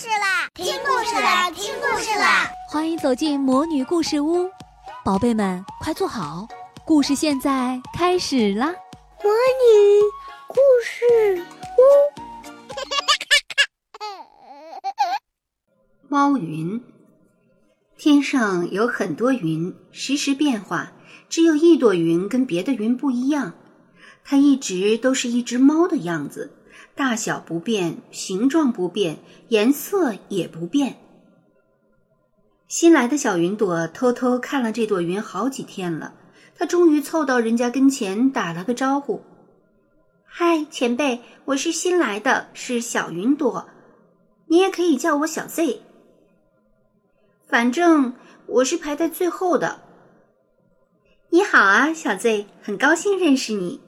事啦！听故事啦！听故事啦！欢迎走进魔女故事屋，宝贝们快坐好，故事现在开始啦！魔女故事屋，猫云。天上有很多云，时时变化，只有一朵云跟别的云不一样，它一直都是一只猫的样子。大小不变，形状不变，颜色也不变。新来的小云朵偷偷看了这朵云好几天了，他终于凑到人家跟前打了个招呼：“嗨，前辈，我是新来的，是小云朵，你也可以叫我小 Z。反正我是排在最后的。”“你好啊，小 Z，很高兴认识你。”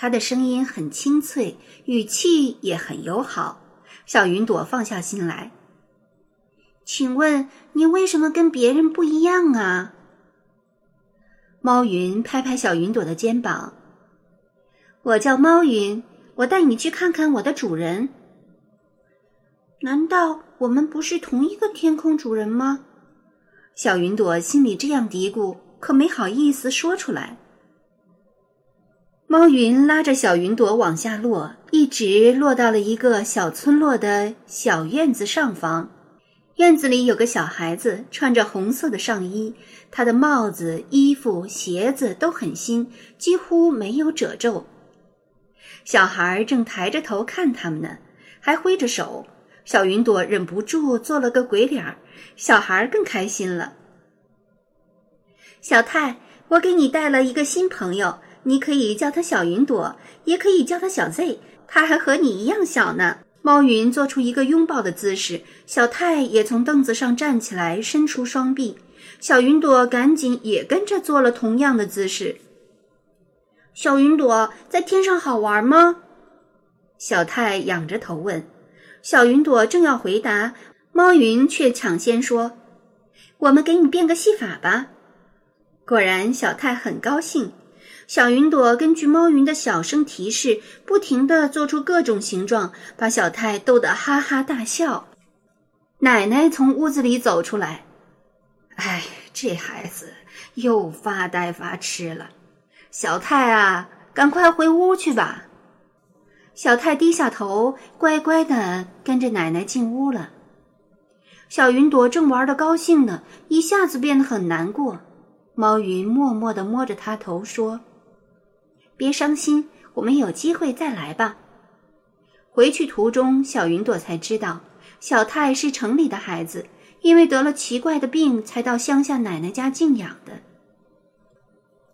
他的声音很清脆，语气也很友好。小云朵放下心来，请问你为什么跟别人不一样啊？猫云拍拍小云朵的肩膀：“我叫猫云，我带你去看看我的主人。难道我们不是同一个天空主人吗？”小云朵心里这样嘀咕，可没好意思说出来。猫云拉着小云朵往下落，一直落到了一个小村落的小院子上方。院子里有个小孩子，穿着红色的上衣，他的帽子、衣服、鞋子都很新，几乎没有褶皱。小孩正抬着头看他们呢，还挥着手。小云朵忍不住做了个鬼脸儿，小孩更开心了。小太，我给你带了一个新朋友。你可以叫它小云朵，也可以叫它小 Z，它还和你一样小呢。猫云做出一个拥抱的姿势，小泰也从凳子上站起来，伸出双臂。小云朵赶紧也跟着做了同样的姿势。小云朵在天上好玩吗？小泰仰着头问。小云朵正要回答，猫云却抢先说：“我们给你变个戏法吧。”果然，小泰很高兴。小云朵根据猫云的小声提示，不停地做出各种形状，把小泰逗得哈哈大笑。奶奶从屋子里走出来，哎，这孩子又发呆发痴了。小泰啊，赶快回屋去吧。小泰低下头，乖乖地跟着奶奶进屋了。小云朵正玩得高兴呢，一下子变得很难过。猫云默默地摸着他头说。别伤心，我们有机会再来吧。回去途中，小云朵才知道，小泰是城里的孩子，因为得了奇怪的病，才到乡下奶奶家静养的。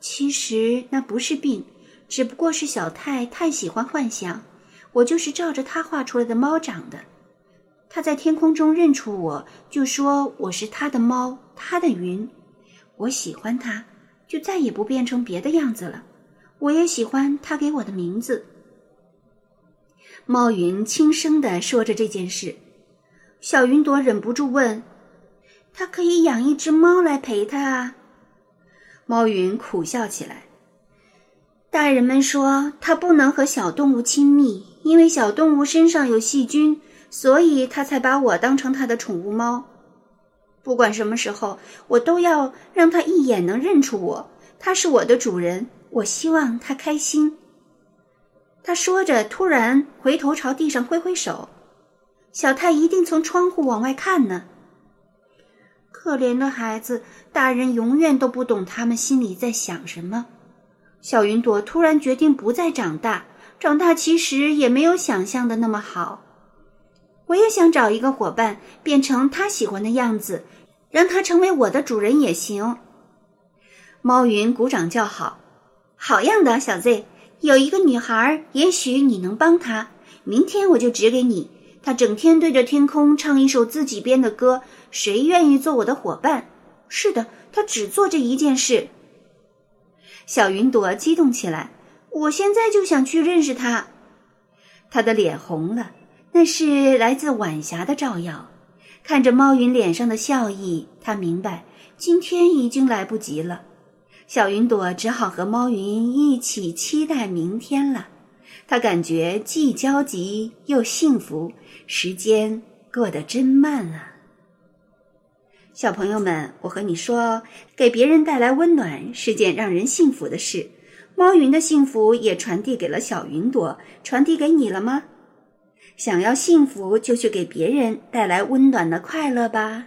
其实那不是病，只不过是小泰太喜欢幻想。我就是照着他画出来的猫长的。他在天空中认出我，就说我是他的猫，他的云。我喜欢他，就再也不变成别的样子了。我也喜欢他给我的名字。猫云轻声地说着这件事，小云朵忍不住问：“他可以养一只猫来陪他啊？”猫云苦笑起来：“大人们说他不能和小动物亲密，因为小动物身上有细菌，所以他才把我当成他的宠物猫。不管什么时候，我都要让他一眼能认出我，他是我的主人。”我希望他开心。他说着，突然回头朝地上挥挥手。小泰一定从窗户往外看呢。可怜的孩子，大人永远都不懂他们心里在想什么。小云朵突然决定不再长大，长大其实也没有想象的那么好。我也想找一个伙伴，变成他喜欢的样子，让他成为我的主人也行。猫云鼓掌叫好。好样的，小 Z！有一个女孩，也许你能帮她。明天我就指给你。她整天对着天空唱一首自己编的歌。谁愿意做我的伙伴？是的，她只做这一件事。小云朵激动起来，我现在就想去认识她。她的脸红了，那是来自晚霞的照耀。看着猫云脸上的笑意，她明白今天已经来不及了。小云朵只好和猫云一起期待明天了，他感觉既焦急又幸福，时间过得真慢啊。小朋友们，我和你说，给别人带来温暖是件让人幸福的事。猫云的幸福也传递给了小云朵，传递给你了吗？想要幸福，就去给别人带来温暖的快乐吧。